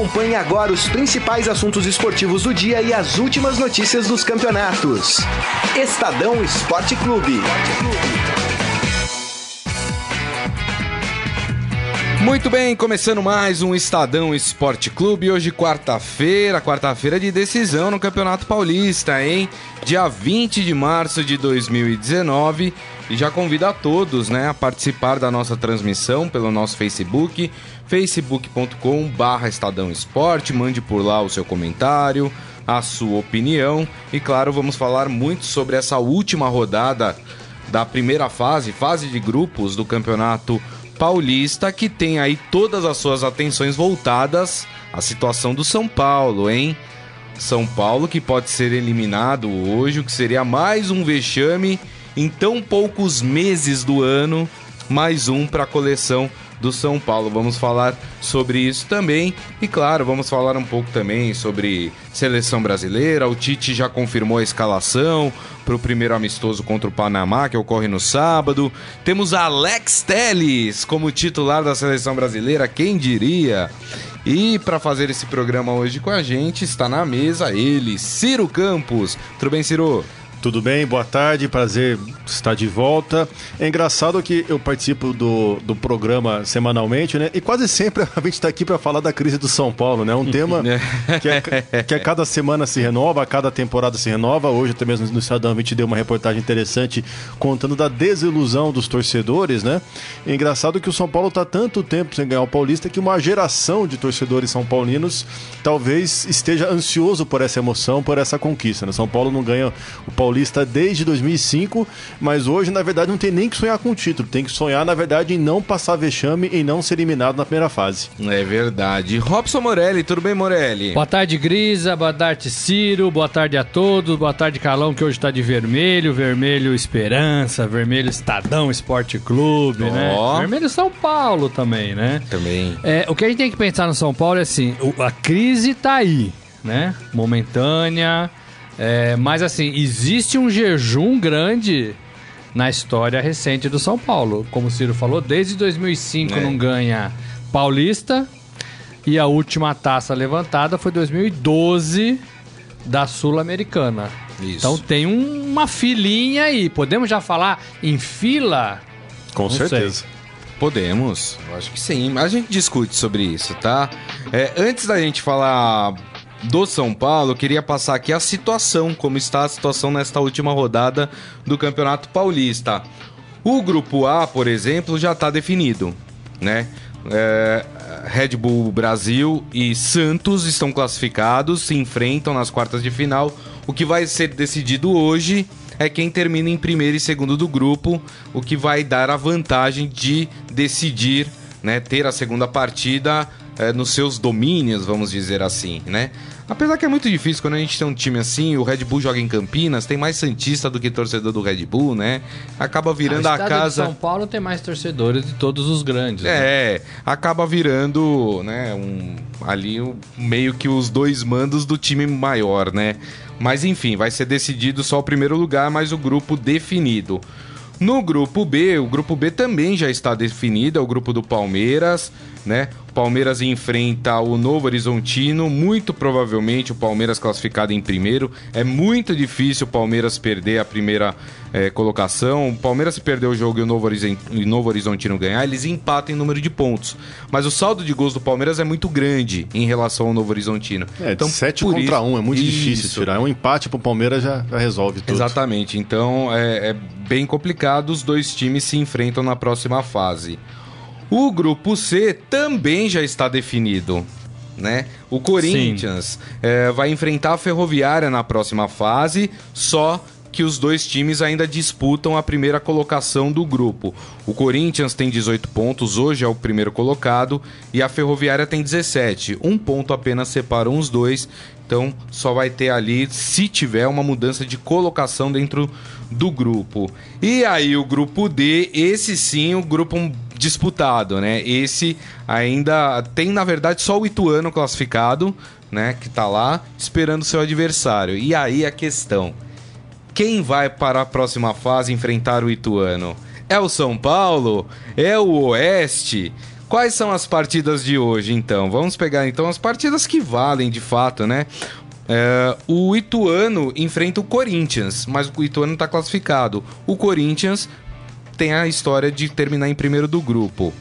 Acompanhe agora os principais assuntos esportivos do dia e as últimas notícias dos campeonatos. Estadão Esporte Clube. Muito bem, começando mais um Estadão Esporte Clube. Hoje, quarta-feira, quarta-feira de decisão no Campeonato Paulista, hein? Dia 20 de março de 2019. E já convido a todos né, a participar da nossa transmissão pelo nosso Facebook, facebook.com.br Estadão Esporte. Mande por lá o seu comentário, a sua opinião. E claro, vamos falar muito sobre essa última rodada da primeira fase, fase de grupos do Campeonato Paulista, que tem aí todas as suas atenções voltadas à situação do São Paulo, hein? São Paulo que pode ser eliminado hoje, o que seria mais um vexame em tão poucos meses do ano, mais um para a coleção do São Paulo. Vamos falar sobre isso também e claro, vamos falar um pouco também sobre seleção brasileira. O Tite já confirmou a escalação para o primeiro amistoso contra o Panamá, que ocorre no sábado. Temos Alex Teles como titular da seleção brasileira, quem diria? E para fazer esse programa hoje com a gente está na mesa ele, Ciro Campos. Tudo bem, Ciro? Tudo bem? Boa tarde, prazer estar de volta. É engraçado que eu participo do, do programa semanalmente, né? E quase sempre a gente está aqui para falar da crise do São Paulo, né? Um tema que, é, que a cada semana se renova, a cada temporada se renova. Hoje, até mesmo no Estadão, a gente deu uma reportagem interessante contando da desilusão dos torcedores, né? É engraçado que o São Paulo está tanto tempo sem ganhar o Paulista que uma geração de torcedores são paulinos talvez esteja ansioso por essa emoção, por essa conquista. Né? São Paulo não ganha o Paulista Paulista desde 2005, mas hoje, na verdade, não tem nem que sonhar com o título. Tem que sonhar, na verdade, em não passar vexame e não ser eliminado na primeira fase. É verdade. Robson Morelli, tudo bem, Morelli? Boa tarde, Grisa. Boa tarde, Ciro. Boa tarde a todos. Boa tarde, Calão, que hoje está de vermelho. Vermelho Esperança, vermelho Estadão Esporte Clube, oh. né? Vermelho São Paulo também, né? Também. É, o que a gente tem que pensar no São Paulo é assim, a crise tá aí, né? Momentânea, é, mas assim, existe um jejum grande na história recente do São Paulo. Como o Ciro falou, desde 2005 é. não ganha Paulista e a última taça levantada foi 2012 da Sul-Americana. Então tem um, uma filinha aí. Podemos já falar em fila? Com não certeza. Sei. Podemos, eu acho que sim. A gente discute sobre isso, tá? É, antes da gente falar do São Paulo, queria passar aqui a situação, como está a situação nesta última rodada do Campeonato Paulista. O grupo A, por exemplo, já está definido, né? É, Red Bull Brasil e Santos estão classificados, se enfrentam nas quartas de final. O que vai ser decidido hoje é quem termina em primeiro e segundo do grupo, o que vai dar a vantagem de decidir, né, ter a segunda partida é, nos seus domínios, vamos dizer assim, né? Apesar que é muito difícil quando a gente tem um time assim, o Red Bull joga em Campinas, tem mais santista do que torcedor do Red Bull, né? Acaba virando a, a casa. São Paulo tem mais torcedores de todos os grandes. Né? É, né? acaba virando, né, um ali um, meio que os dois mandos do time maior, né? Mas enfim, vai ser decidido só o primeiro lugar, mas o grupo definido. No grupo B, o grupo B também já está definido, é o grupo do Palmeiras, né? Palmeiras enfrenta o Novo Horizontino, muito provavelmente o Palmeiras classificado em primeiro. É muito difícil o Palmeiras perder a primeira é, colocação. O Palmeiras se perder o jogo e o Novo, Horizontino, Novo Horizontino ganhar, eles empatam em número de pontos. Mas o saldo de gols do Palmeiras é muito grande em relação ao Novo Horizontino. É, então, 7 contra isso, 1, é muito isso. difícil tirar. Um empate pro Palmeiras já, já resolve tudo. Exatamente, então é, é bem complicado. Os dois times se enfrentam na próxima fase. O grupo C também já está definido. Né? O Corinthians é, vai enfrentar a Ferroviária na próxima fase, só que os dois times ainda disputam a primeira colocação do grupo. O Corinthians tem 18 pontos, hoje é o primeiro colocado, e a Ferroviária tem 17. Um ponto apenas separa os dois, então só vai ter ali, se tiver, uma mudança de colocação dentro do grupo. E aí o grupo D, esse sim, o grupo disputado, né? Esse ainda tem, na verdade, só o Ituano classificado, né? Que tá lá esperando seu adversário. E aí a questão: quem vai para a próxima fase enfrentar o Ituano? É o São Paulo? É o Oeste? Quais são as partidas de hoje, então? Vamos pegar então as partidas que valem de fato, né? É, o Ituano enfrenta o Corinthians, mas o Ituano está classificado. O Corinthians tem a história de terminar em primeiro do grupo.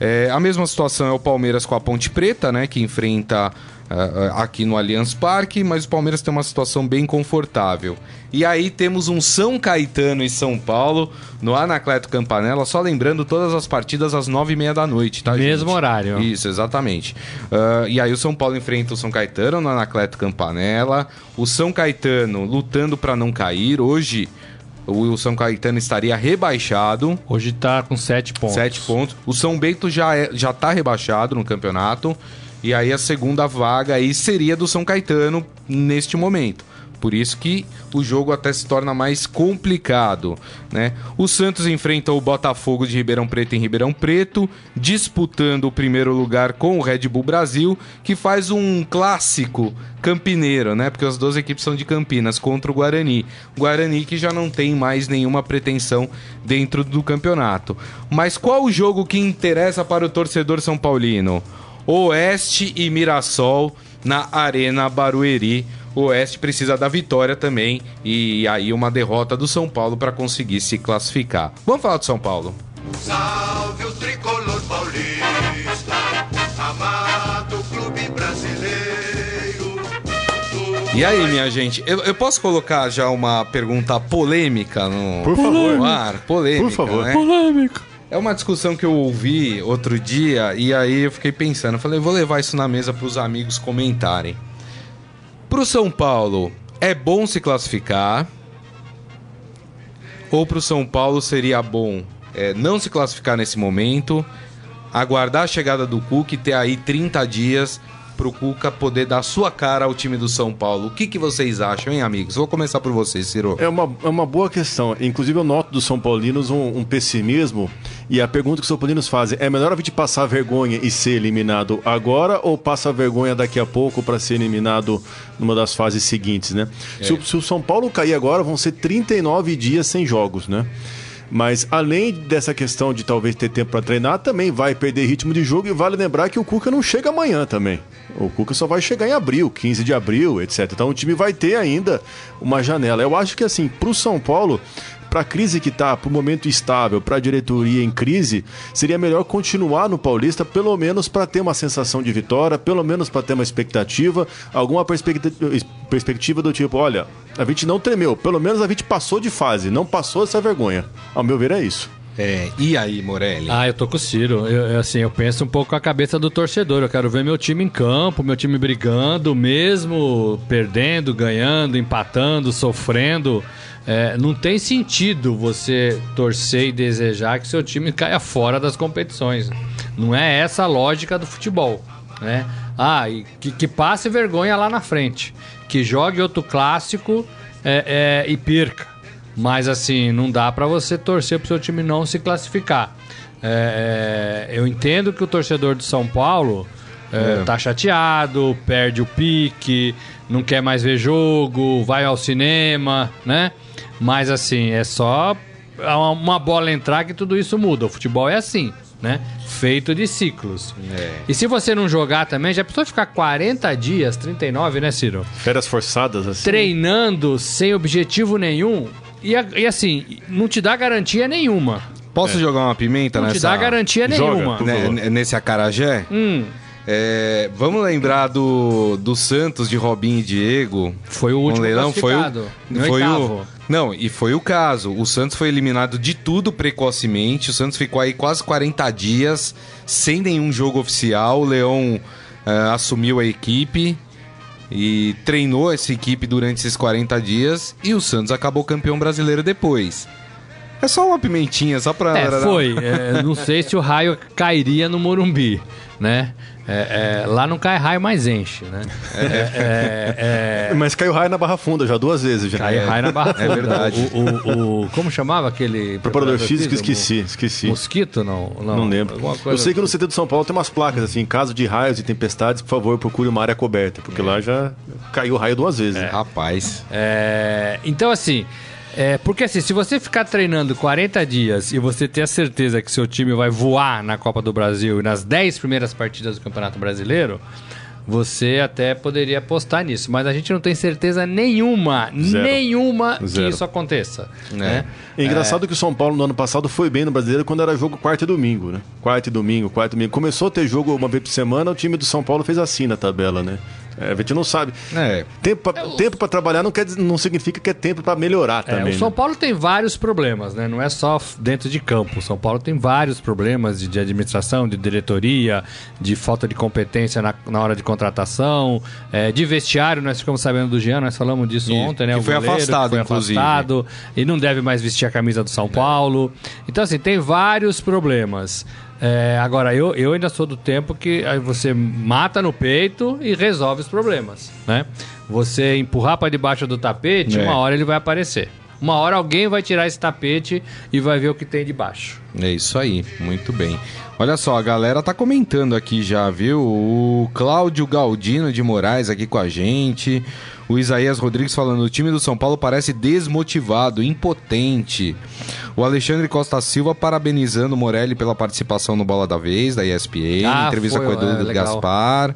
É, a mesma situação é o Palmeiras com a Ponte Preta, né? Que enfrenta uh, aqui no Allianz Parque, mas o Palmeiras tem uma situação bem confortável. E aí temos um São Caetano e São Paulo no Anacleto Campanella, só lembrando todas as partidas às nove e meia da noite, tá, Mesmo gente? horário. Isso, exatamente. Uh, e aí o São Paulo enfrenta o São Caetano no Anacleto Campanella, o São Caetano lutando para não cair. Hoje o São Caetano estaria rebaixado. Hoje está com sete pontos. Sete pontos. O São Bento já, é, já tá rebaixado no campeonato. E aí a segunda vaga aí seria do São Caetano neste momento. Por isso que o jogo até se torna mais complicado, né? O Santos enfrenta o Botafogo de Ribeirão Preto em Ribeirão Preto, disputando o primeiro lugar com o Red Bull Brasil, que faz um clássico campineiro, né? Porque as duas equipes são de Campinas contra o Guarani. O Guarani que já não tem mais nenhuma pretensão dentro do campeonato. Mas qual o jogo que interessa para o torcedor são paulino? Oeste e Mirassol na Arena Barueri. O Oeste precisa da vitória também e aí uma derrota do São Paulo para conseguir se classificar. Vamos falar do São Paulo. Salve o tricolor paulista, amado clube brasileiro. E aí, minha gente, eu, eu, posso colocar já uma pergunta polêmica no, Por favor. no ar? Polêmica, Por favor. Né? Polêmica. É uma discussão que eu ouvi outro dia e aí eu fiquei pensando, falei, vou levar isso na mesa para os amigos comentarem. Pro São Paulo, é bom se classificar? Ou pro São Paulo seria bom é, não se classificar nesse momento, aguardar a chegada do Cook e ter aí 30 dias pro Cuca poder dar sua cara ao time do São Paulo. O que, que vocês acham, hein, amigos? Vou começar por vocês, Ciro. É uma, é uma boa questão. Inclusive, eu noto dos São Paulinos um, um pessimismo. E a pergunta que os São Paulinos fazem é melhor a gente passar vergonha e ser eliminado agora ou passa vergonha daqui a pouco para ser eliminado numa das fases seguintes, né? É. Se, o, se o São Paulo cair agora, vão ser 39 dias sem jogos, né? Mas além dessa questão de talvez ter tempo para treinar, também vai perder ritmo de jogo e vale lembrar que o Cuca não chega amanhã também. O Cuca só vai chegar em abril, 15 de abril, etc. Então o time vai ter ainda uma janela. Eu acho que assim, para o São Paulo, para a crise que está, para o momento estável, para a diretoria em crise, seria melhor continuar no Paulista, pelo menos para ter uma sensação de vitória, pelo menos para ter uma expectativa, alguma perspectiva, perspectiva do tipo, olha, a gente não tremeu, pelo menos a gente passou de fase, não passou essa vergonha. Ao meu ver é isso. É, e aí, Morelli? Ah, eu tô com o Ciro. Eu, assim, eu penso um pouco com a cabeça do torcedor. Eu quero ver meu time em campo, meu time brigando, mesmo perdendo, ganhando, empatando, sofrendo. É, não tem sentido você torcer e desejar que seu time caia fora das competições. Não é essa a lógica do futebol. Né? Ah, e que, que passe vergonha lá na frente. Que jogue outro clássico é, é, e perca. Mas assim, não dá para você torcer pro seu time não se classificar. É, é, eu entendo que o torcedor de São Paulo é. tá chateado, perde o pique, não quer mais ver jogo, vai ao cinema, né? Mas assim, é só uma bola entrar que tudo isso muda. O futebol é assim, né? Feito de ciclos. É. E se você não jogar também, já precisou ficar 40 dias, 39, né, Ciro? Férias forçadas, assim. Treinando sem objetivo nenhum. E, e assim, não te dá garantia nenhuma. Posso é. jogar uma pimenta não nessa? Não te dá garantia Joga, nenhuma. Né, nesse acarajé? Hum. É, vamos lembrar do, do Santos de Robinho e Diego. Foi o último leilão, foi o, foi o Não, e foi o caso. O Santos foi eliminado de tudo precocemente. O Santos ficou aí quase 40 dias sem nenhum jogo oficial. O Leão uh, assumiu a equipe e treinou essa equipe durante esses 40 dias e o Santos acabou campeão brasileiro depois. É só uma pimentinha, só pra. É, foi. É, não sei se o raio cairia no Morumbi, né? É, é, lá não cai raio, mas enche, né? É, é, mas caiu raio na Barra Funda já duas vezes. Já. Caiu raio na Barra Funda. É verdade. O, o, o, como chamava aquele. Preparador físico, esqueci, esqueci. Mosquito, não? Não, não lembro. Eu sei que no CT do São Paulo tem umas placas assim, em caso de raios e tempestades, por favor, procure uma área coberta, porque lá já caiu raio duas vezes. Rapaz. então, assim. É, porque assim, se você ficar treinando 40 dias e você ter a certeza que seu time vai voar na Copa do Brasil e nas 10 primeiras partidas do Campeonato Brasileiro, você até poderia apostar nisso, mas a gente não tem certeza nenhuma, Zero. nenhuma Zero. que isso aconteça. Né? É engraçado que o São Paulo no ano passado foi bem no brasileiro quando era jogo quarta e domingo, né? Quarta e domingo, quarta e domingo. Começou a ter jogo uma vez por semana, o time do São Paulo fez assim na tabela, né? É, a gente não sabe. É. Tempo pra, tempo pra trabalhar não, quer, não significa que é tempo pra melhorar É, também. o São né? Paulo tem vários problemas, né? Não é só dentro de campo. O São Paulo tem vários problemas de, de administração, de diretoria, de falta de competência na, na hora de contratação, é, de vestiário. Nós ficamos sabendo do Jean, nós falamos disso Isso, ontem, né? que O foi goleiro, afastado, foi inclusive. afastado e não deve mais vestir a camisa do São Paulo. Então, assim, tem vários problemas. É, agora, eu, eu ainda sou do tempo que você mata no peito e resolve os problemas, né? Você empurrar para debaixo do tapete, É. uma hora ele vai aparecer. Uma hora alguém vai tirar esse tapete e vai ver o que tem debaixo. É isso aí, muito bem. Olha só, a galera tá comentando aqui já, viu? O Cláudio Galdino de Moraes aqui com a gente. O Isaías Rodrigues falando: o time do São Paulo parece desmotivado, impotente. O Alexandre Costa Silva parabenizando o Morelli pela participação no Bola da Vez, da ESPN, Ah, entrevista foi, com o Edu é. Gaspar.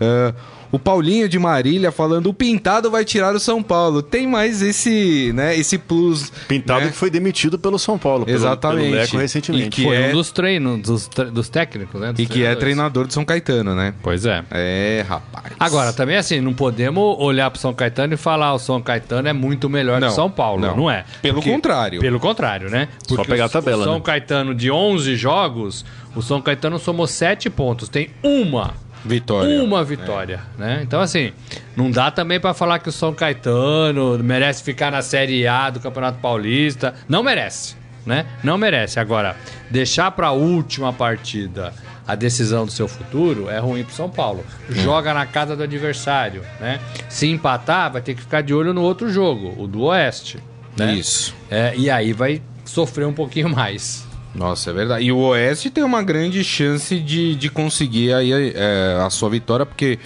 Ah, o Paulinho de Marília falando: o Pintado vai tirar o São Paulo. Tem mais esse, né, esse plus. Pintado né? que foi demitido pelo São Paulo, pelo, Exatamente. pelo Leco E recentemente. que Foi é- um dos treinos, dos, tre- dos técnicos, né? Dos E que é treinador de São Caetano, né? Pois é. É, rapaz. Agora, também assim, não podemos olhar pro São Caetano e falar o São Caetano é muito melhor Não, que o São Paulo. não. Não, é. Pelo contrário. Pelo contrário, né? Só pegar o- a tabela, O São né? Caetano, de 11 jogos, o São Caetano somou 7 pontos. Tem uma Vitória. uma vitória, né? Então assim, não dá também pra falar que o São Caetano merece ficar na Série A do Campeonato Paulista, não merece, né? Não merece. Agora, deixar pra última partida a decisão do seu futuro é ruim pro São Paulo. Joga na casa do adversário, né? Se empatar, vai ter que ficar de olho no outro jogo, o do Oeste, né? Isso. É, e aí vai sofrer um pouquinho mais. Nossa, é verdade. E o Oeste tem uma grande chance de, de conseguir aí é, a sua vitória, porque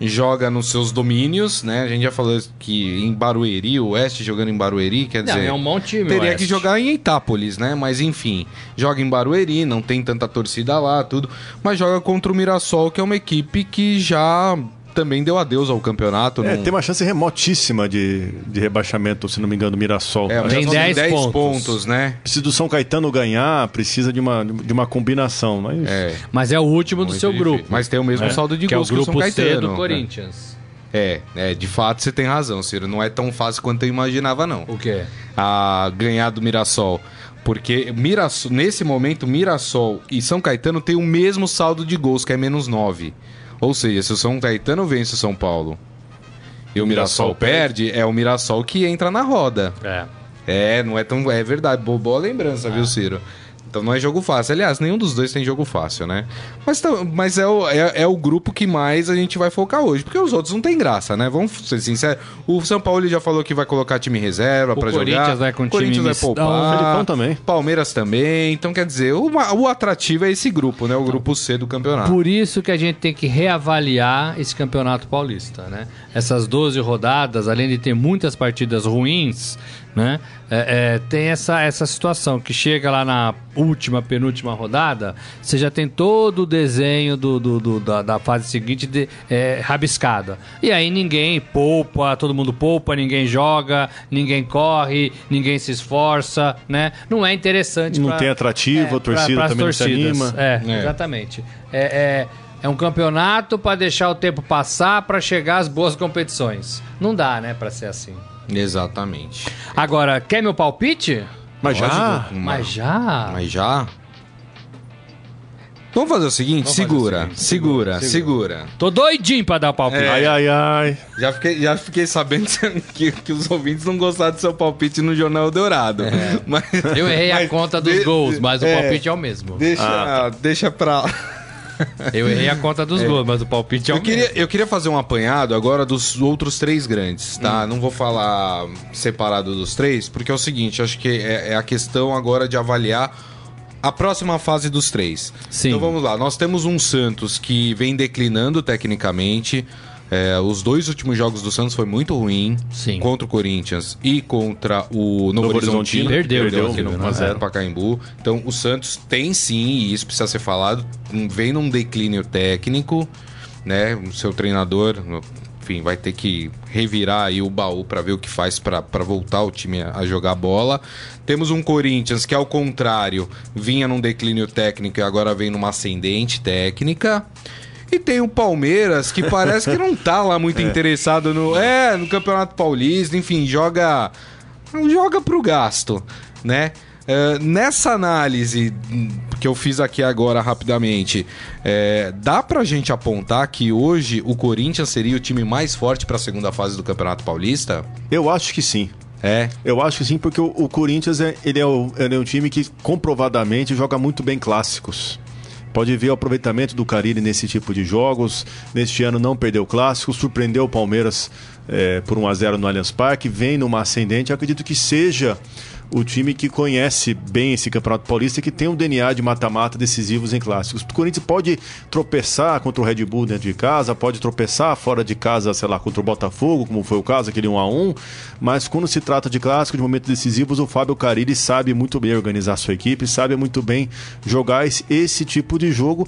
joga nos seus domínios, né? A gente já falou que em Barueri, o Oeste jogando em Barueri, quer Não, dizer... é um bom time, Teria Oeste. que jogar em Itápolis, né? Mas enfim, joga em Barueri, não tem tanta torcida lá, tudo. Mas joga contra o Mirassol, que é uma equipe que já também deu adeus ao campeonato. É, não- tem uma chance remotíssima de, de rebaixamento, se não me engano, do Mirassol. É, o Tem Mirassol 10 pontos. pontos. né? Precisa do São Caetano ganhar, precisa de uma, de uma combinação. Mas É. Mas é o último do Muito seu difícil. grupo. Mas tem o mesmo né? saldo de que é o gols que o São grupo C Caetano. do Corinthians. É, é, de fato você tem razão, Ciro. Não é tão fácil quanto eu imaginava, não. O quê? A ganhar do Mirassol. Porque Mirassol, nesse momento, Mirassol e São Caetano têm o mesmo saldo de gols, que é menos 9. Ou seja, se o São Caetano vence o São Paulo e o Mirassol Mirassol perde, é o Mirassol que entra na roda. É. É, não é tão. É verdade, bo- boa lembrança, viu, Ciro? Então não é jogo fácil. Aliás, nenhum dos dois tem jogo fácil, né? Mas, mas é, o, é, é o grupo que mais a gente vai focar hoje. Porque os outros não tem graça, né? Vamos ser sinceros. O São Paulo já falou que vai colocar time reserva pra jogar. Corinthians vai com time Corinthians vai mistão. poupar. O Felipão também. Palmeiras também. Então, quer dizer, o, o atrativo é esse grupo, né? O grupo C do campeonato. Por isso que a gente tem que reavaliar esse campeonato paulista, né? Essas 12 rodadas, além de ter muitas partidas ruins, né? É, é, tem essa, essa situação que chega lá na última, penúltima rodada, você já tem todo o desenho do, do- do- da, da fase seguinte de, é, rabiscada. E aí ninguém poupa, todo mundo poupa, ninguém joga, ninguém corre, ninguém se esforça, né? Não é interessante. Não pra- tem atrativo, a torcida pras também não se anima. É, É. exatamente. É, é, é um campeonato para deixar o tempo passar para chegar às boas competições. Não dá, né, para ser assim. Exatamente. Agora, quer meu palpite? Mas já. Lógico, Mas já. Mas já? Vamos fazer o seguinte, Vamos fazer segura, o seguinte, segura, segura, segura, Tô doidinho pra dar o palpite. É. Ai, ai, ai. Já fiquei, já fiquei sabendo que, que os ouvintes não gostaram do seu palpite no Jornal Dourado. Mas, Eu errei a mas conta dos de- gols, mas o é, palpite é o mesmo. Deixa, deixa pra. Eu errei a conta dos gols, mas o palpite é o Eu queria, mesmo. eu queria fazer um apanhado agora dos outros três grandes, tá? Hum. Não vou falar separado dos três, porque é o seguinte, acho que é, é a questão agora de avaliar a próxima fase dos três. Sim. Então vamos lá, nós temos um Santos que vem declinando tecnicamente, É, os dois últimos jogos do Santos foi muito ruim. Sim. Contra o Corinthians e contra o Novo, Novo Horizontino. Horizontino, Perdeu, perdeu inclusive, aqui no né? 1x0 no Pacaembu. Então o Santos tem sim, e isso precisa ser falado, vem num declínio técnico, né? O seu treinador, enfim, vai ter que revirar aí o baú para ver o que faz para voltar o time a jogar bola. Temos um Corinthians que, ao contrário, vinha num declínio técnico e agora vem numa ascendente técnica. E tem o Palmeiras, que parece que não tá lá muito interessado no, é, no Campeonato Paulista, enfim, joga joga pro gasto, né? É, nessa análise que eu fiz aqui agora rapidamente, é, dá pra gente apontar que hoje o Corinthians seria o time mais forte pra segunda fase do Campeonato Paulista? Eu acho que sim. É. Eu acho que sim, porque o, o Corinthians é, ele é, o- ele é um time que comprovadamente joga muito bem clássicos. Pode ver o aproveitamento do Carille nesse tipo de jogos. Neste ano não perdeu o clássico, surpreendeu o Palmeiras é, por 1 a 0 no Allianz Parque, vem numa ascendente. Acredito que seja o time que conhece bem esse Campeonato Paulista e que tem um DNA de mata-mata decisivos em clássicos. O Corinthians pode tropeçar contra o Red Bull dentro de casa, pode tropeçar fora de casa, sei lá, contra o Botafogo, como foi o caso, aquele 1 a 1 mas quando se trata de clássicos, de momentos decisivos, o Fábio Carilli sabe muito bem organizar sua equipe, sabe muito bem jogar esse, esse tipo de jogo.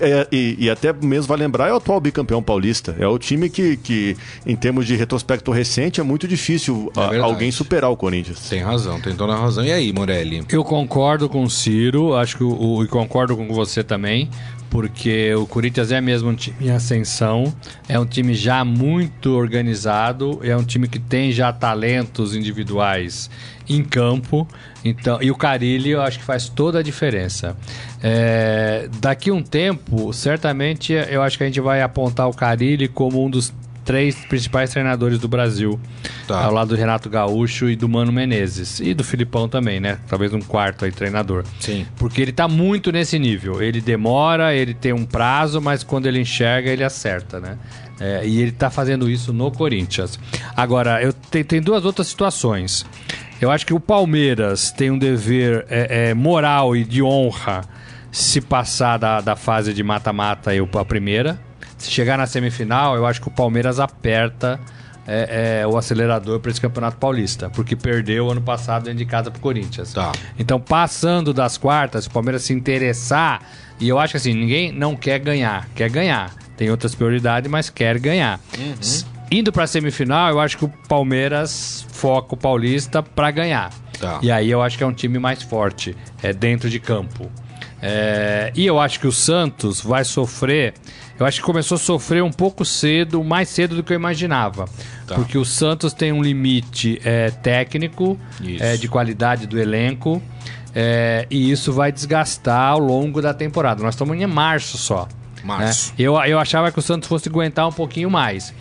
É, e, e até mesmo vai lembrar, é o atual bicampeão paulista. É o time que, que em termos de retrospecto recente, é muito difícil É a- verdade. alguém superar o Corinthians. Tem razão, tem toda a razão. E aí, Morelli? Eu concordo com o Ciro, acho que o, e concordo com você também, porque o Corinthians é mesmo um time em ascensão, é um time já muito organizado, é um time que tem já talentos individuais em campo, então e o Carilli eu acho que faz toda a diferença. É, daqui um tempo, certamente eu acho que a gente vai apontar o Carilli como um dos três principais treinadores do Brasil, Tá. ao lado do Renato Gaúcho e do Mano Menezes. E do Filipão também, né? Talvez um quarto aí treinador. Sim. Porque ele tá muito nesse nível. Ele demora, ele tem um prazo, mas quando ele enxerga, ele acerta, né? É, e ele tá fazendo isso no Corinthians. Agora, eu te- tem duas outras situações. Eu acho que o Palmeiras tem um dever é, é, moral e de honra se passar da, da fase de mata-mata eu a primeira. Se chegar na semifinal, eu acho que o Palmeiras aperta é, é, o acelerador para esse Campeonato Paulista, porque perdeu ano passado dentro de casa pro Corinthians. Tá. Então, passando das quartas, se o Palmeiras se interessar, e eu acho que assim, ninguém não quer ganhar, quer ganhar. Tem outras prioridades, mas quer ganhar. S- Indo pra semifinal, eu acho que o Palmeiras foca o Paulista pra ganhar. Tá. E aí eu acho que é um time mais forte, é dentro de campo. É, e eu acho que o Santos vai sofrer. Eu acho que começou a sofrer um pouco cedo, mais cedo do que eu imaginava. Tá. Porque o Santos tem um limite é, técnico, é, de qualidade do elenco. é, e isso vai desgastar ao longo da temporada. Nós estamos em março só. Março. né? Eu, eu achava que o Santos fosse aguentar um pouquinho mais.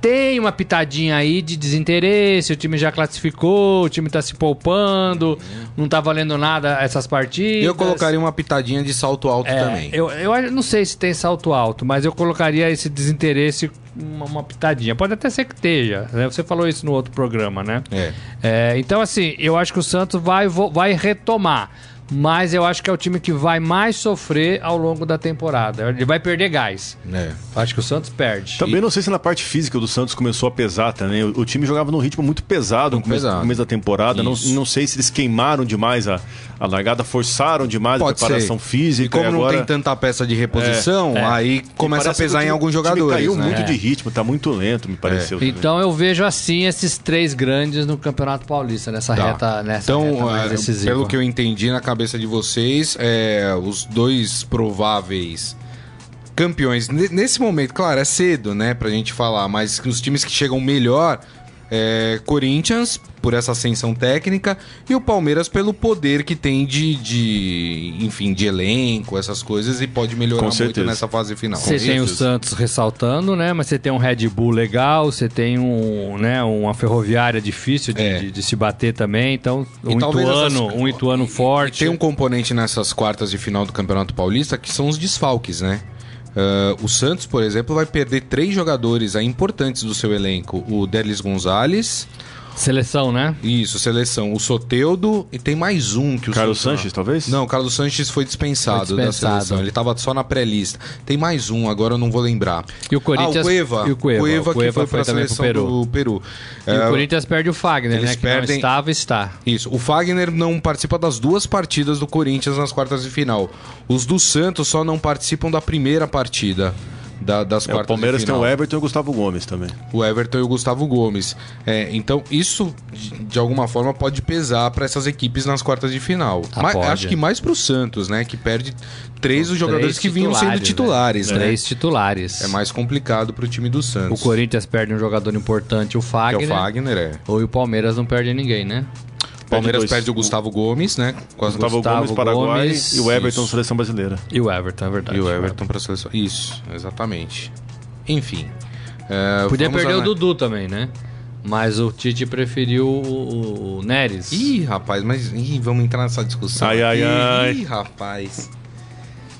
Tem uma pitadinha aí de desinteresse, o time já classificou, o time tá se poupando, não tá valendo nada essas partidas. Eu colocaria uma pitadinha de salto alto É, também. Eu, eu não sei se tem salto alto, mas eu colocaria esse desinteresse uma, uma pitadinha. Pode até ser que esteja. né? Você falou isso no outro programa, né? É. É, então, assim, eu acho que o Santos vai, vai retomar. Mas eu acho que é o time que vai mais sofrer ao longo da temporada. Ele vai perder gás. É. Acho que o Santos perde. Também não sei se na parte física do Santos começou a pesar também. O, o time jogava num ritmo muito pesado no começo, pesado. começo da temporada. Não, não sei se eles queimaram demais a, a largada, forçaram demais Pode a preparação ser. física. E como não agora... tem tanta peça de reposição, É, é. aí começa a pesar o em time- alguns time jogadores. Caiu né? muito É. de ritmo, tá muito lento, me pareceu. também. Então eu vejo assim esses três grandes no Campeonato Paulista, nessa Tá. reta, nessa então, reta mais é, decisiva. pelo que eu entendi na cabeça de vocês, é, os dois prováveis campeões. ne- Nesse momento, claro, é cedo, né, pra gente falar, mas os times que chegam melhor é Corinthians, por essa ascensão técnica, e o Palmeiras pelo poder que tem de, de enfim, de elenco, essas coisas, e pode melhorar Com muito nessa fase final. Você tem o. Santos ressaltando, né? Mas você tem um Red Bull legal, você tem um, né, uma ferroviária difícil de, É. de- de se bater também. Então, E um Ituano, essas- um Ituano forte. Tem um componente nessas quartas de final do Campeonato Paulista que são os desfalques, né? Ah, o Santos, por exemplo, vai perder três jogadores importantes do seu elenco: o Derlis Gonzalez, Seleção, né? Isso, seleção. O Soteudo e tem mais um que o Carlos Soteudo- Sanches, talvez? Não, o Carlos Sanches foi dispensado, Foi dispensado. da seleção. Ele tava só na pré-lista. Tem mais um, agora eu não vou lembrar. E o Corinthians- Ah, o Cueva. e o Cueva. O que Cueva foi foi pra também pro seleção Peru. do Peru. E É, o Corinthians perde o Fagner, eles né? Que perdem- não estava, está. Isso. O Fagner não participa das duas partidas do Corinthians nas quartas de final. Os do Santos só não participam da primeira partida da- das É, quartas o Palmeiras de tem o Everton e o Gustavo Gomes também. o Everton e o Gustavo Gomes. É, então, isso, de, de alguma forma, pode pesar para essas equipes nas quartas de final. Ah, Ma- pode. acho que mais pro Santos, né? Que perde três dos jogadores Três que vinham sendo titulares, né? né? Três titulares. É mais complicado pro time do O Santos. Corinthians perde um jogador importante, o Que é Fagner. o Fagner, é. Ou o Palmeiras não perde ninguém, né? O Palmeiras dois. perde o Gustavo Gomes, né? Com as Gustavo, Gustavo Gomes, Paraguai Gomes, e o Everton, isso. seleção brasileira. E o Everton, é verdade. E o Everton pra seleção. Isso, exatamente. Enfim. é, Podia vamos perder o ana- Dudu também, né? Mas o Tite preferiu o, o Neres. Ih, rapaz, mas ih, vamos entrar nessa discussão. Ai, ai, ai. Ih, rapaz.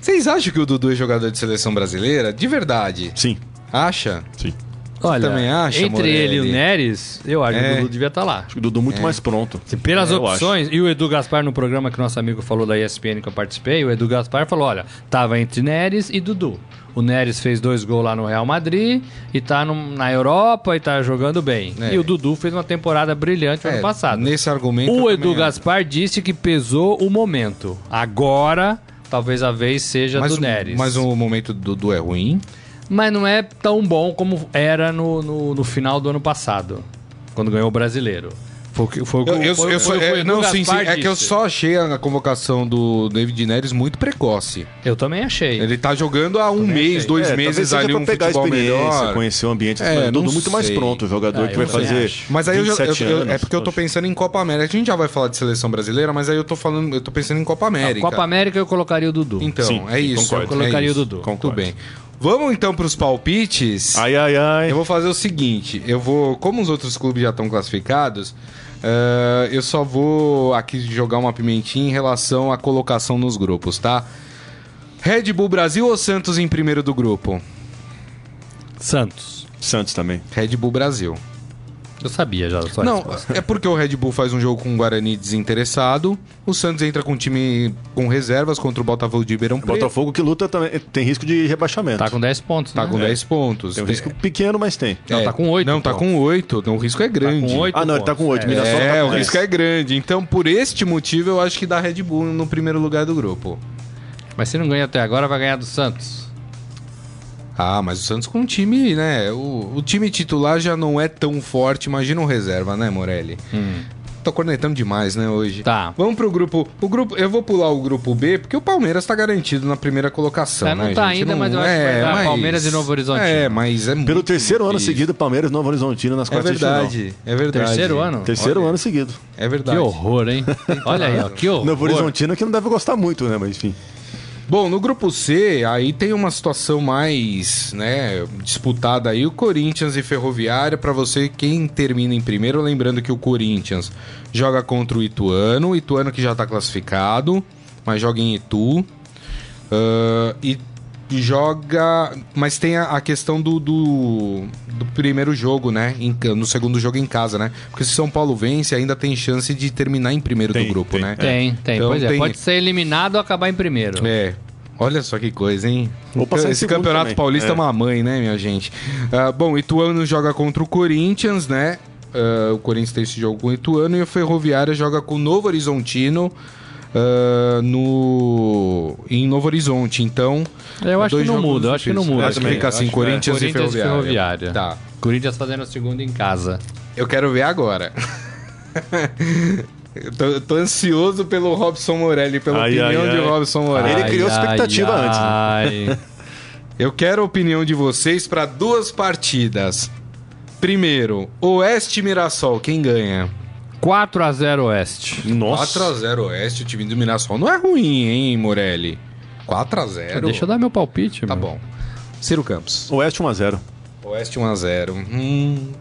Vocês acham que o Dudu é jogador de seleção brasileira? De verdade? Sim, Acha? sim. Olha, também acha, entre Morelli? ele e o Neres, eu acho que É. o Dudu devia estar lá. Acho que o Dudu muito mais pronto. Se pelas É, eu opções, e o Edu Gaspar no programa que nosso amigo falou da ESPN que eu participei, o Edu Gaspar falou: olha, tava entre Neres e Dudu. O Neres fez dois gols lá no Real Madrid e tá no- na Europa e tá jogando bem. É. E o Dudu fez uma temporada brilhante no É, ano passado. Nesse argumento. O eu Edu também acho. Gaspar disse que pesou o momento. Agora, talvez a vez seja Mas, do o- Neres. mas o momento do Dudu é ruim. Mas não é tão bom como era no, no, no final do ano passado, quando ganhou o brasileiro. Foi o que foi Eu, o- eu, foi- eu é, não, sim, sim. É que eu só achei a convocação do David Neres muito precoce. Eu também achei. Ele tá jogando há um mês, achei. dois É, meses ali um pegar futebol experiência, melhor. conhecer o ambiente. É, mas o Dudu não muito mais sei. pronto, o jogador Ah, que eu vai também fazer acho. Mas aí eu já, eu- 27 eu- anos. é porque eu tô pensando em Copa América. A gente já vai falar de seleção brasileira, mas aí eu tô falando, eu tô pensando em Copa América. Copa América eu colocaria o Dudu. Então, Sim, é isso. concordo. é Colocaria isso. o Dudu. Tudo Concordo. bem. Vamos então pros palpites. Ai, ai, ai. Eu vou fazer o seguinte, eu vou, como os outros clubes já estão classificados, eh, eu só vou aqui jogar uma pimentinha em relação à colocação nos grupos, tá? Red Bull Brasil ou Santos em primeiro do grupo? Santos. Santos também. Red Bull Brasil. Eu sabia já da sua Não, resposta. é porque o Red Bull faz um jogo com o Guarani desinteressado, o Santos entra com um time com reservas contra o Botafogo de Ribeirão O Preto. Botafogo que luta também tem risco de rebaixamento. Tá com 10 pontos, Tá né? com 10 pontos. Tem um risco pequeno, mas tem. Não, tá com oito, Não, tá com 8. Então o risco é Tá grande. com 8 Ah, não, ele tá com oito. Mirassol É, tá o com risco 10. é grande. Então, por este motivo, eu acho que dá Red Bull no primeiro lugar do grupo. Mas se não ganha até agora, vai ganhar do Santos. Ah, mas o Santos com um time, né? O, o time titular já não é tão forte. Imagina o reserva, né, Morelli? Tô cornetando demais, né, hoje. Tá. Vamos pro grupo. O grupo. Eu vou pular o grupo B, porque o Palmeiras tá garantido na primeira colocação. É, não né, tá gente? ainda, mas eu acho que vai dar Palmeiras e Novo Horizontino. É, mas é Pelo muito terceiro ano difícil. seguido, Palmeiras e Novo Horizontino nas É quartas de final. verdade, é verdade. Terceiro ano? Terceiro Olha, ano seguido. É verdade. Que horror, hein? Olha aí, ó, que horror. Novo Horizontino que não deve gostar muito, né? Mas enfim. Bom, no grupo C, aí tem uma situação mais, né, disputada aí, o Corinthians e Ferroviária, para você quem termina em primeiro, lembrando que o Corinthians joga contra o Ituano, o Ituano que já tá classificado, mas joga em Itu. Ah, e joga, mas tem a, a questão do, do, do primeiro jogo, né, em no segundo jogo em casa, né? Porque se São Paulo vence, ainda tem chance de terminar em primeiro Tem, do grupo, tem. né? Tem, tem. Então pois é, tem- pode ser eliminado ou acabar em primeiro. É. Olha só que coisa, hein? Esse campeonato também. paulista é. É. uma mãe, né, minha gente? Ah, bom, o Ituano joga contra o Corinthians, né? Ah, o Corinthians tem esse jogo com o Ituano e o Ferroviária joga com o Novo Horizontino ah, no em Novo Horizonte. Então, Eu acho dois que não muda, eu acho que não muda. Acho que fica assim, Acho que é. Corinthians, e Corinthians e Ferroviária. Ferroviária. Tá. Corinthians fazendo o segundo em casa. Eu quero ver agora. eu, tô, eu tô ansioso pelo Robson Morelli, pela Ai, opinião ai, de ai. Robson Morelli. Ele criou expectativa antes, né? Eu quero a opinião de vocês para duas partidas. Primeiro, Oeste Mirassol, quem ganha? 4x0 Oeste. Nossa. 4x0 Oeste, o time do Mirassol não é ruim, hein, Morelli? 4x0. Deixa eu dar meu palpite, Tá meu. bom. Ciro Campos. Oeste 1x0. Oeste 1x0. Hum.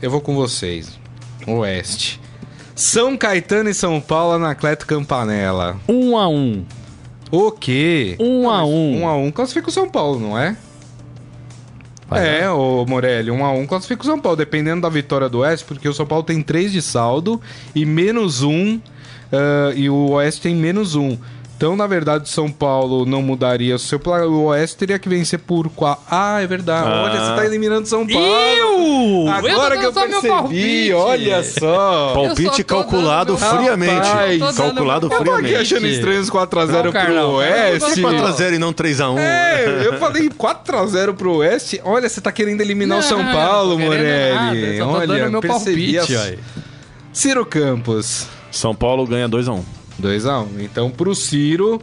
Eu vou com vocês. Oeste. São Caetano e São Paulo, Anacleto Campanella. 1x1. O quê? Um a um. 1x1 classifica o São Paulo, não é? É, o Morelli, 1 um a 1 um, classifica o São Paulo, dependendo da vitória do Oeste, porque o São Paulo tem 3 de saldo e menos 1, um, uh, e o Oeste tem menos 1. Um. Então, na verdade, o São Paulo não mudaria o seu placar. O Oeste teria que vencer por 4. Ah, é verdade. Ah. Olha, você tá eliminando São Paulo. Eu! Agora eu que eu percebi, olha só. Palpite calculado friamente. Rapaz, calculado friamente. Eu tô aqui achando estranho os 4x0 pro Oeste. 4x0 e não 3x1. É, eu falei 4x0 pro Oeste. Olha, você tá querendo eliminar não, o São Paulo, Morelli. Olha, meu percebi. Palpite, a... Ciro Campos. São Paulo ganha 2x1. 2x1. Um. Então, pro Ciro,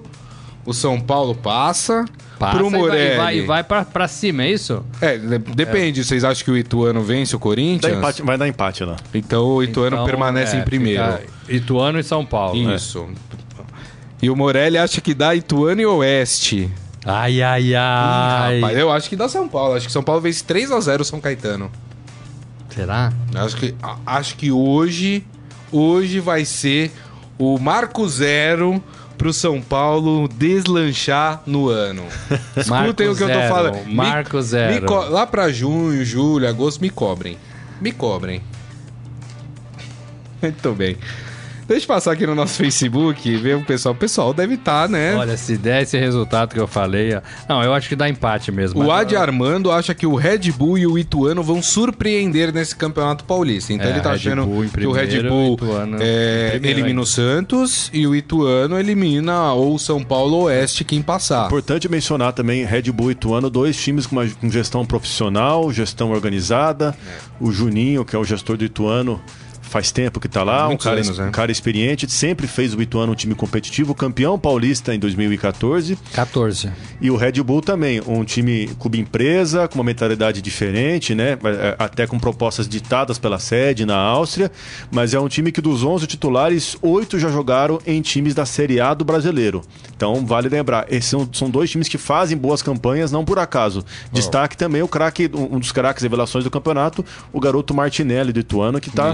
o São Paulo passa. Passa pro Morelli. E vai, e vai pra, pra cima, é isso? É, depende. É. Vocês acham que o Ituano vence o Corinthians? Empate, vai dar empate lá. Então o Ituano então, permanece é, em primeiro. Ituano e São Paulo. Isso. E o Morelli acha que dá Ituano e Oeste. Ai, ai, ai. Ih, rapaz, eu acho que dá São Paulo. Acho que São Paulo vence 3x0 o São Caetano. Será? Acho que, acho que hoje, hoje vai ser o Marco Zero pro São Paulo deslanchar no ano. Escutem o que eu tô falando. Marco Zero. lá pra junho, julho, agosto, me cobrem. Me cobrem. Muito bem. Deixa eu passar aqui no nosso Facebook e ver o pessoal. O pessoal deve estar, tá, né? Olha, se der esse resultado que eu falei. Não, eu acho que dá empate mesmo. O Adi Armando acha que o Red Bull e o Ituano vão surpreender nesse campeonato paulista. Então é, ele tá Red achando primeiro, que o Red Bull o é, elimina o Santos e o Ituano elimina ou São Paulo Oeste quem passar. Importante mencionar também Red Bull e Ituano, dois times com, uma, com gestão profissional, gestão organizada. É. O Juninho, que é o gestor do Ituano faz tempo que está lá, um cara, anos, um né? cara experiente, sempre fez o Ituano um time competitivo, campeão paulista em 2014. 14. E o Red Bull também, um time clube empresa, com uma mentalidade diferente, né? É, até com propostas ditadas pela sede na Áustria, mas é um time que dos 11 titulares, oito já jogaram em times da Série A do brasileiro. Então, vale lembrar, esses são, são dois times que fazem boas campanhas, não por acaso. Destaque oh. também o craque, um dos craques revelações do campeonato, o garoto Martinelli do Ituano, que está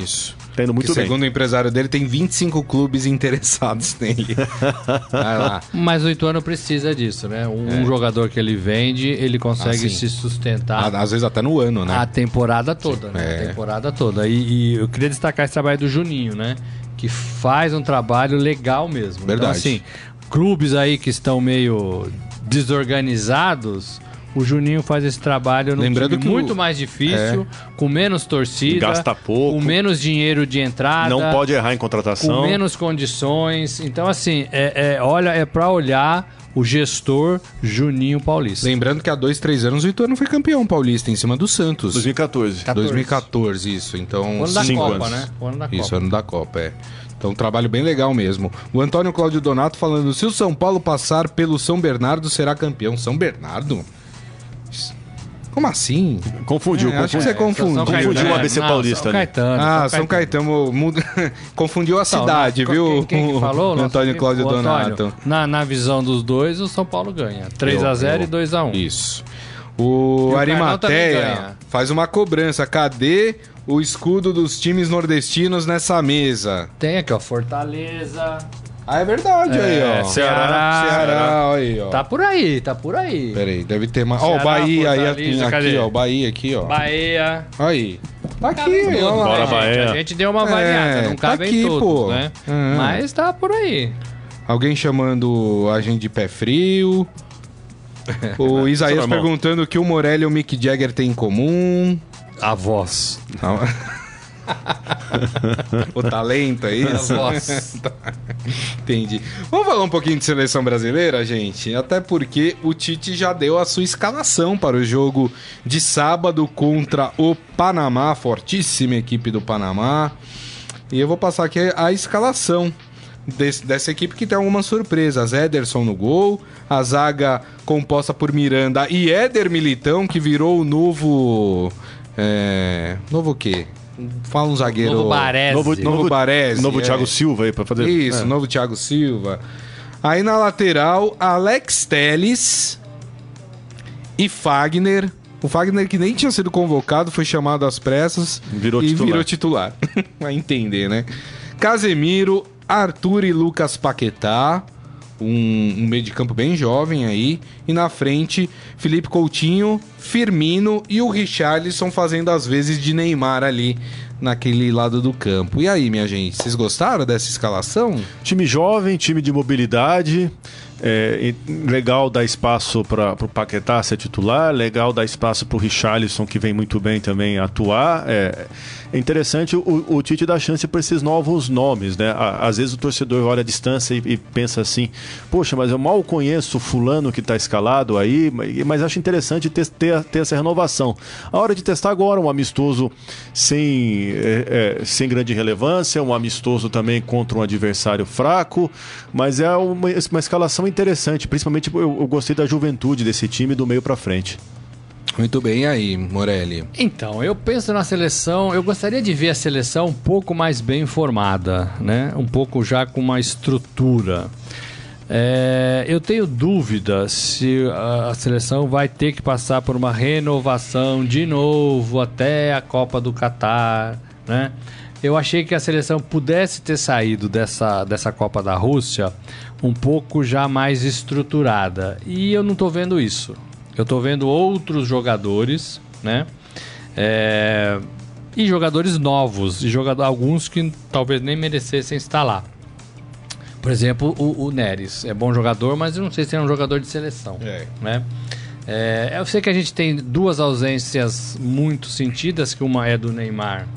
Indo muito que, bem. Segundo o empresário dele, tem 25 clubes interessados nele. Vai lá. Mas o Ituano precisa disso, né? Um é. jogador que ele vende, ele consegue ah, se sustentar. Às vezes até no ano, né? A temporada toda, né? É. A temporada toda. E, e, eu queria destacar esse trabalho do Juninho, né? Que faz um trabalho legal mesmo. Então, Verdade. Então, assim, clubes aí que estão meio desorganizados o Juninho faz esse trabalho Lembrando que muito o... mais difícil, é. com menos torcida, gasta pouco, com menos dinheiro de entrada, não pode errar em contratação, com menos condições. Então, assim, é, é olha, é para olhar o gestor Juninho Paulista. Lembrando que há dois, três anos o Ituano foi campeão paulista em cima do Santos. 2014. 14. 2014, isso. Então, o ano da Copa, anos. né? O ano da Copa. Isso, ano da Copa, é. Então, um trabalho bem legal mesmo. O Antônio Cláudio Donato falando: se o São Paulo passar pelo São Bernardo, será campeão. São Bernardo? Como assim? Confundiu, é, acho que você confundiu. Confundiu o ABC não, Paulista. São Caetano. Ah, São Caetano. confundiu a cidade, não, viu? Quem, quem que falou? O Antônio Cláudio Donato. Na, na visão dos dois, o São Paulo ganha. 3x0 e 2x1. Isso. O, o Arimateia faz uma cobrança. Cadê o escudo dos times nordestinos nessa mesa? Tem aqui, ó. Fortaleza, ah, é verdade, é, aí, ó. Ceará, Ceará, aí, ó. Tá por aí, tá por aí. Peraí, deve ter mais. Ó, o Bahia aí, aqui, aqui, ó. Bahia aqui, ó. Bahia. Aí. Tá aqui, ó. Bora, Bahia. A gente deu uma variada, é, não cabe tá aqui, em todos, pô. né? Uhum. Mas tá por aí. Alguém chamando a gente de pé frio. O Isaías perguntando o que o Morelli e o Mick Jagger têm em comum. A voz. Não. o talento, é isso? Entendi. Vamos falar um pouquinho de seleção brasileira, gente? Até porque o Tite já deu a sua escalação para o jogo de sábado contra o Panamá, fortíssima equipe do Panamá. E eu vou passar aqui a escalação desse, dessa equipe que tem algumas surpresas. Ederson no gol, a zaga composta por Miranda e Éder Militão, que virou o novo. É... Novo o quê? Fala um zagueiro. Novo Baresi. Novo, novo Baresi. Novo é. Thiago Silva aí pra fazer. Isso, é. novo Thiago Silva. Aí na lateral, Alex Teles e Fagner. O Fagner que nem tinha sido convocado, foi chamado às pressas virou e titular. virou titular. Vai entender, né? Casemiro, Arthur e Lucas Paquetá. Um, um meio de campo bem jovem aí. E na frente, Felipe Coutinho, Firmino e o Richarlison fazendo as vezes de Neymar ali naquele lado do campo. E aí, minha gente, vocês gostaram dessa escalação? Time jovem, time de mobilidade. É, legal dar espaço para o Paquetá ser titular, legal dar espaço para o Richarlison, que vem muito bem também atuar. É, é interessante o, o Tite dar chance para esses novos nomes, né? Às vezes o torcedor olha a distância e, e pensa assim: poxa, mas eu mal conheço fulano que está escalado aí, mas acho interessante ter, ter, ter, essa renovação. A hora de testar agora um amistoso sem, é, é, sem grande relevância, um amistoso também contra um adversário fraco, mas é uma, uma escalação interessante, principalmente eu, eu gostei da juventude desse time do meio para frente. Muito bem aí, Morelli. Então, eu penso na seleção, eu gostaria de ver a seleção um pouco mais bem formada, né? Um pouco já com uma estrutura. É, eu tenho dúvida se a, a, seleção vai ter que passar por uma renovação de novo até a Copa do Catar, né? Eu achei que a seleção pudesse ter saído dessa, dessa Copa da Rússia um pouco já mais estruturada. E eu não estou vendo isso. Eu estou vendo outros jogadores, né? É... E jogadores novos, e jogador, alguns que talvez nem merecessem estar lá. Por exemplo, o, o Neres. É bom jogador, mas eu não sei se é um jogador de seleção. É. Né? É, eu sei que a gente tem duas ausências muito sentidas, que uma é do Neymar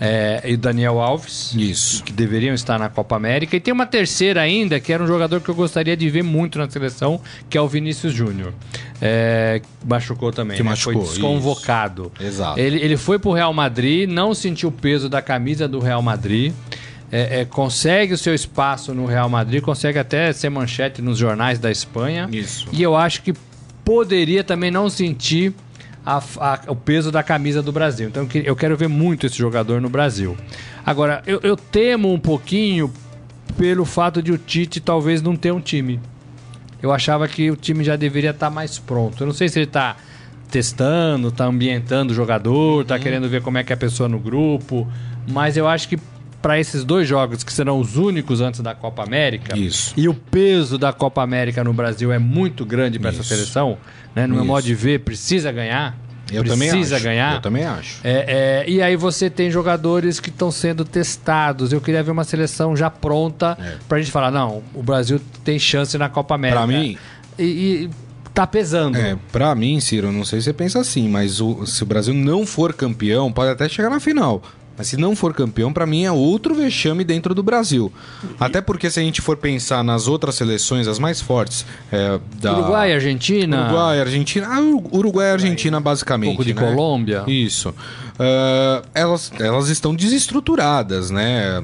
é, e Daniel Alves. Isso. Que deveriam estar na Copa América. E tem uma terceira ainda, que era um jogador que eu gostaria de ver muito na seleção, que é o Vinícius Júnior. É, machucou também. Que né? machucou, foi desconvocado. Isso. Exato. Ele, ele foi pro Real Madrid, não sentiu o peso da camisa do Real Madrid. É, é, consegue o seu espaço no Real Madrid, consegue até ser manchete nos jornais da Espanha. Isso. E eu acho que poderia também não sentir a, a, o peso da camisa do Brasil. Então eu quero ver muito esse jogador no Brasil. Agora, eu, eu temo um pouquinho pelo fato de o Tite talvez não ter um time. Eu achava que o time já deveria estar mais pronto. Eu não sei se ele está testando, está ambientando o jogador, está uhum. querendo ver como é que é a pessoa no grupo, mas eu acho que para esses dois jogos que serão os únicos antes da Copa América. Isso. E o peso da Copa América no Brasil é muito grande para essa seleção, né? No meu modo de ver, precisa ganhar. Eu precisa acho. ganhar. Eu também acho. É, é, e aí você tem jogadores que estão sendo testados. Eu queria ver uma seleção já pronta é. para a gente falar, não, o Brasil tem chance na Copa América. Para mim... E, e tá pesando. É, pra mim, Ciro, não sei se você pensa assim, mas o, se o Brasil não for campeão, pode até chegar na final. Mas se não for campeão, para mim é outro vexame dentro do Brasil. Até porque se a gente for pensar nas outras seleções, as mais fortes, é, da... Uruguai, Argentina. Uruguai, Argentina. Ah, Uruguai e Argentina, basicamente. Um pouco de né? Colômbia. Isso. Uh, elas, elas estão desestruturadas, né?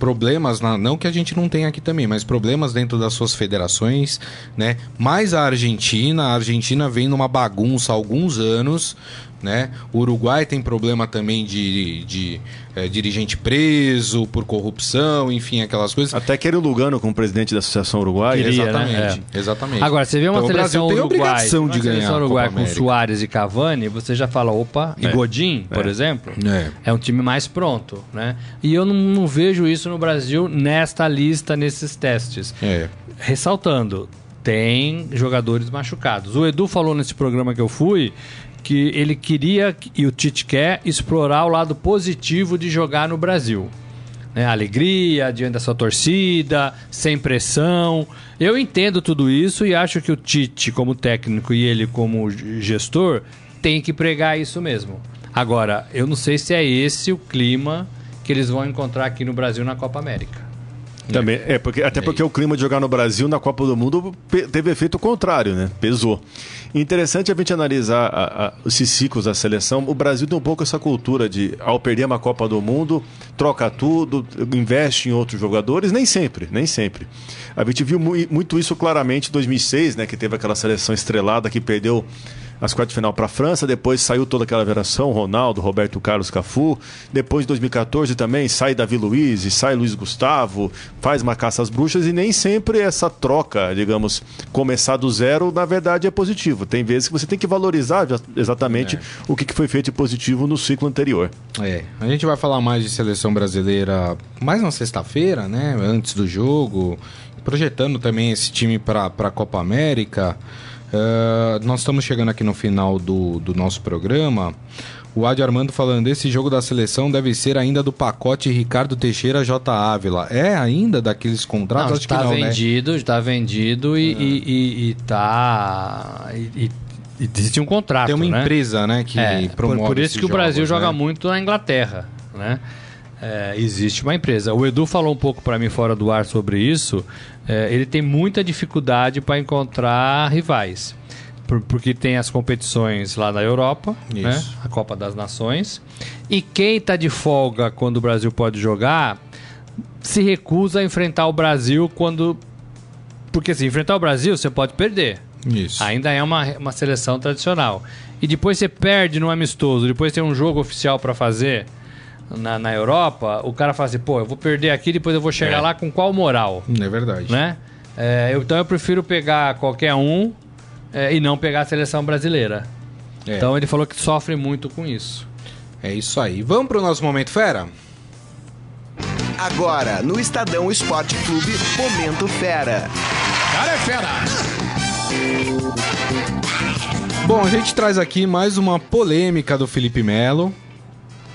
Problemas, na, não que a gente não tenha aqui também, mas problemas dentro das suas federações, né? Mais a Argentina, a Argentina vem numa bagunça há alguns anos, né? O Uruguai tem problema também de, de, de é, dirigente preso por corrupção, enfim, aquelas coisas. Até que era o Lugano como presidente da Associação Uruguai. Queria, exatamente, né? é. exatamente. Agora, você vê uma então, seleção Uruguai, tem obrigação de ganhar seleção Uruguai com Soares e Cavani, você já fala, opa, e é. Godin, por é. Exemplo, é. é. um time mais pronto, né? E eu não, não, vejo isso no Brasil nesta lista, nesses testes. É. Ressaltando, tem jogadores machucados. O Edu falou nesse programa que eu fui que ele queria, e o Tite quer, explorar o lado positivo de jogar no Brasil. Né? Alegria diante da sua torcida, sem pressão. Eu entendo tudo isso e acho que o Tite, como técnico, e ele, como gestor, tem que pregar isso mesmo. Agora, eu não sei se é esse o clima que eles vão encontrar aqui no Brasil na Copa América. Também, é, porque, até porque o clima de jogar no Brasil na Copa do Mundo teve efeito contrário, né? Pesou. Interessante a gente analisar a, a, esses ciclos da seleção. O Brasil tem um pouco essa cultura de, ao perder uma Copa do Mundo, troca tudo, investe em outros jogadores. Nem sempre, nem sempre. A gente viu muito isso claramente em 2006, né? Que teve aquela seleção estrelada que perdeu as quartas de final para a França, depois saiu toda aquela geração, Ronaldo, Roberto Carlos, Cafu. Depois, em 2014 também, sai Davi Luiz, sai Luiz Gustavo, faz uma caça às bruxas e nem sempre essa troca, digamos, começar do zero, na verdade é positivo. Tem vezes que você tem que valorizar exatamente é. o que foi feito de positivo no ciclo anterior. É, a gente vai falar mais de seleção brasileira mais na sexta-feira, né, antes do jogo projetando também esse time para a Copa América. Uh, nós estamos chegando aqui no final do, do nosso programa. O Adi Armando falando, esse jogo da seleção deve ser ainda do pacote Ricardo Teixeira J. Ávila. É ainda daqueles contratos? Não, Acho tá que não, vendido, né? está vendido e, e, e, e tá. E, e existe um contrato. Tem uma né? empresa, né, que é, promove por, por isso que o Brasil jogos, joga né? muito na Inglaterra, né? É, existe uma empresa. O Edu falou um pouco para mim fora do ar sobre isso. É, ele tem muita dificuldade para encontrar rivais. Por- porque tem as competições lá na Europa, né? a Copa das Nações. E quem está de folga quando o Brasil pode jogar se recusa a enfrentar o Brasil quando. Porque assim, enfrentar o Brasil você pode perder. Isso. Ainda é uma, uma seleção tradicional. E depois você perde no amistoso, depois tem um jogo oficial para fazer na, na Europa, o cara fala assim, pô, eu vou perder aqui, depois eu vou chegar É. lá com qual moral, É verdade. né? É, eu- então eu prefiro pegar qualquer um é, e não pegar a seleção brasileira. É. Então ele falou que sofre muito com isso. É isso aí. Vamos pro nosso Momento Fera? Agora, no Estadão Esporte Clube, Momento Fera. Cara é fera! Bom, a gente traz aqui mais uma polêmica do Felipe Melo,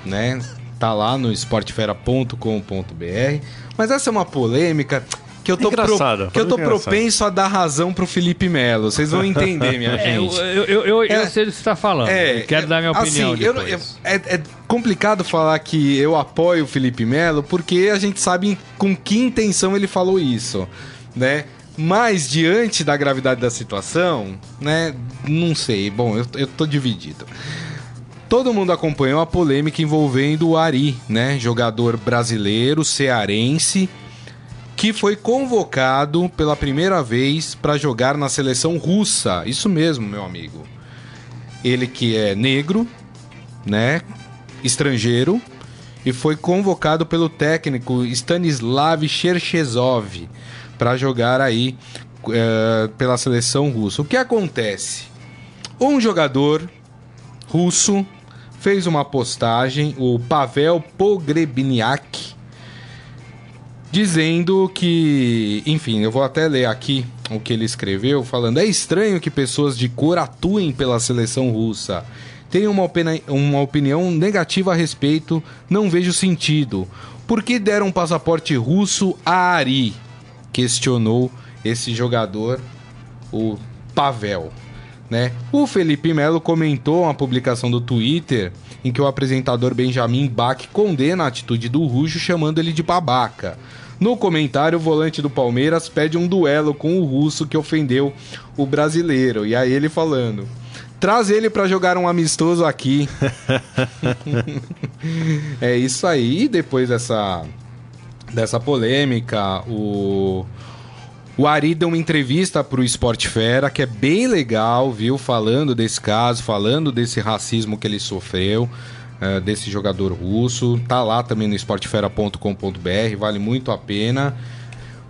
né? Tá lá no esportefera.com.br. Mas essa é uma polêmica que eu tô, pro- Engraçada, que eu tô engraçado. propenso a dar razão pro Felipe Melo. Vocês vão entender, minha É, eu, gente. eu, eu, eu, eu É. sei do que você está falando. É, Eu quero é, dar minha opinião assim, eu não- depois. eu- é, é complicado falar que eu apoio o Felipe Melo, porque a gente sabe com que intenção ele falou isso, né? Mas diante da gravidade da situação, né? Não sei. Bom, eu, eu tô dividido. Todo mundo acompanhou a polêmica envolvendo o Ari, né? Jogador brasileiro, cearense, que foi convocado pela primeira vez para jogar na seleção russa. Isso mesmo, meu amigo. Ele que é negro, né? Estrangeiro e foi convocado pelo técnico Stanislav Cherchezov para jogar aí eh, pela seleção russa. O que acontece? Um jogador russo fez uma postagem, o Pavel Pogrebniak, dizendo que, enfim, eu vou até ler aqui o que ele escreveu, falando: é estranho que pessoas de cor atuem pela seleção russa. Tenho uma, opini- uma opinião negativa a respeito, não vejo sentido. Por que deram um passaporte russo a Ari? Questionou esse jogador, o Pavel. Né? O Felipe Melo comentou uma publicação do Twitter em que o apresentador Benjamin Bach condena a atitude do Rujo chamando ele de babaca. No comentário, o volante do Palmeiras pede um duelo com o russo que ofendeu o brasileiro. E aí ele falando: traz ele pra jogar um amistoso aqui. é isso aí. E depois dessa, dessa polêmica, o. O Ari deu uma entrevista pro Esporte Fera, que é bem legal, viu? Falando desse caso, falando desse racismo que ele sofreu, eh, desse jogador russo. Tá lá também no esportefera.com.br, vale muito a pena.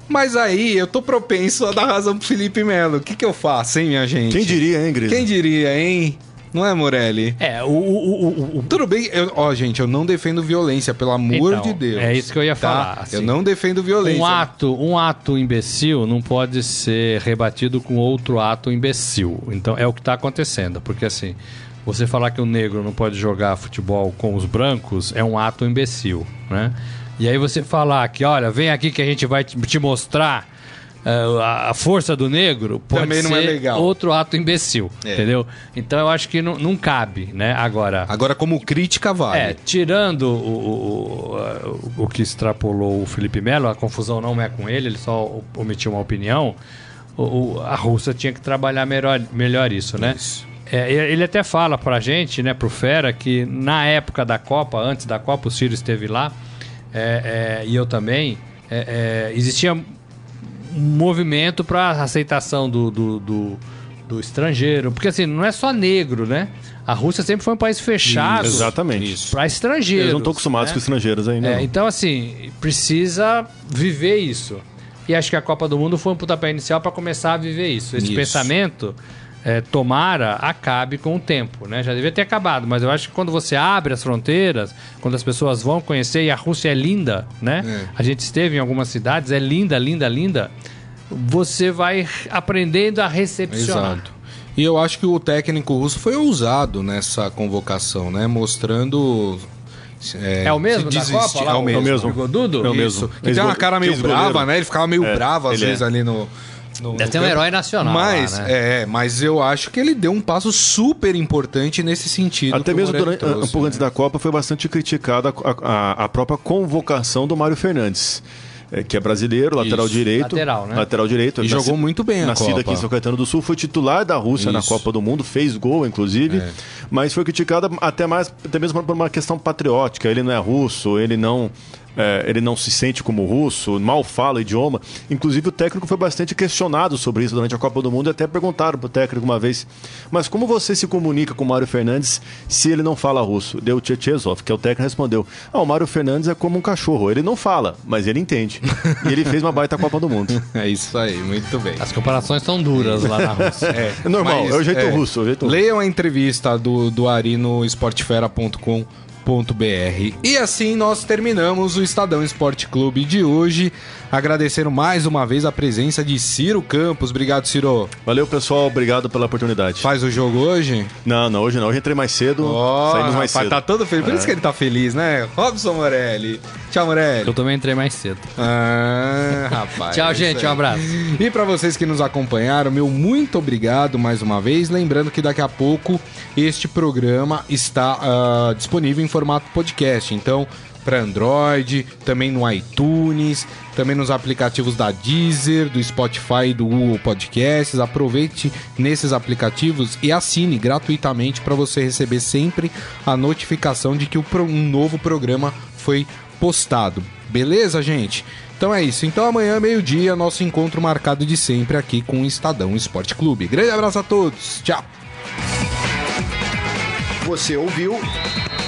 Mas aí, eu tô propenso a dar razão pro Felipe Melo. O que que eu faço, hein, minha gente? Quem diria, hein, Gris? Quem diria, hein? Não é, Morelli? É, o, o, o, o- Tudo bem, eu- ó, gente, eu não defendo violência, pelo amor Então, de Deus. é isso que eu ia tá? falar, assim. eu não defendo violência. Um ato, um ato imbecil não pode ser rebatido com outro ato imbecil. Então é o que está acontecendo, porque assim, você falar que o negro não pode jogar futebol com os brancos é um ato imbecil, né? E aí você falar que, olha, vem aqui que a gente vai te mostrar a- a força do negro, pode Também não ser é legal. outro ato imbecil, É. entendeu? Então eu acho que não, não cabe, né? Agora, Agora, como crítica, vale. é, tirando o, o, o, o que extrapolou o Felipe Melo, a confusão não é com ele, ele só omitiu uma opinião. O, o- a Rússia tinha que trabalhar melhor, melhor isso, né? Isso. É, ele até fala pra gente, né, pro Fera, que na época da Copa, antes da Copa, o Ciro esteve lá, é, é, e eu também, é, é, existia um movimento para aceitação do, do, do, do estrangeiro. Porque assim, não é só negro, né? A Rússia sempre foi um país fechado Exatamente. para estrangeiros. Eles não estão acostumados né? com estrangeiros ainda. É, então, assim, precisa viver isso. E acho que a Copa do Mundo foi um pontapé inicial para começar a viver isso. Esse Isso. pensamento, é, tomara, acabe com o tempo. Né? Já devia ter acabado, mas eu acho que quando você abre as fronteiras, quando as pessoas vão conhecer, e a Rússia é linda, né? É. A gente esteve em algumas cidades, é linda, linda, linda. você vai aprendendo a recepcionar. Exato. E eu acho que o técnico russo foi ousado nessa convocação, né? Mostrando. É, o mesmo da Copa? Lá, É o mesmo. mesmo. Bigodudo? É o Isso. mesmo. Que tem uma cara meio brava, né? Ele ficava meio É, bravo às ele é. vezes ali no. No Deve no ter um herói nacional Mas, lá, né? é, mas eu acho que ele deu um passo super importante nesse sentido. Até mesmo durante, um trouxe, pouco antes né? da Copa foi bastante criticada a, a- a própria convocação do Mário Fernandes. é, que é brasileiro, lateral Isso. direito. Lateral, né? Lateral direito. E jogou muito bem a Nascido Copa. aqui em São Caetano do Sul, foi titular da Rússia na Isso. Copa do Mundo, fez gol, inclusive, É. mas foi criticada até mais, até mesmo por uma questão patriótica. Ele não é russo, ele não. É, ele não se sente como russo, mal fala o idioma. Inclusive, o técnico foi bastante questionado sobre isso durante a Copa do Mundo e até perguntaram pro técnico uma vez: Mas como você se comunica com o Mário Fernandes se ele não fala russo? Deu Tchechezov, que é o técnico, respondeu: Ah, o Mário Fernandes é como um cachorro, ele não fala, mas ele entende. e ele fez uma baita Copa do Mundo. É isso aí, muito bem. As comparações são duras lá na Rússia. É, É normal, mas, é o jeito russo, é o jeito russo. Leiam a entrevista do, do Ari no esportefera.com.br. E assim nós terminamos o Estadão Esporte Clube de hoje. Agradecendo mais uma vez a presença de Ciro Campos. Obrigado, Ciro. Valeu, pessoal, obrigado pela oportunidade. Faz o jogo hoje? Não, não, hoje não. Hoje entrei mais cedo, Ó, saímos mais rapaz, cedo. tá todo feliz. Por isso que ele tá feliz, né? Robson Morelli. Tchau, Morelli. Eu também entrei mais cedo. Ah, rapaz. Tchau, é gente. Um abraço. E para vocês que nos acompanharam, meu muito obrigado mais uma vez. Lembrando que daqui a pouco este programa está ah, disponível em formato podcast. Então, para Android, também no iTunes, também nos aplicativos da Deezer, do Spotify do Google Podcasts. Aproveite nesses aplicativos e assine gratuitamente para você receber sempre a notificação de que um novo programa foi postado. Beleza, gente? Então é isso. Então amanhã, meio-dia, nosso encontro marcado de sempre aqui com o Estadão Esporte Clube. Grande abraço a todos. Tchau. Você ouviu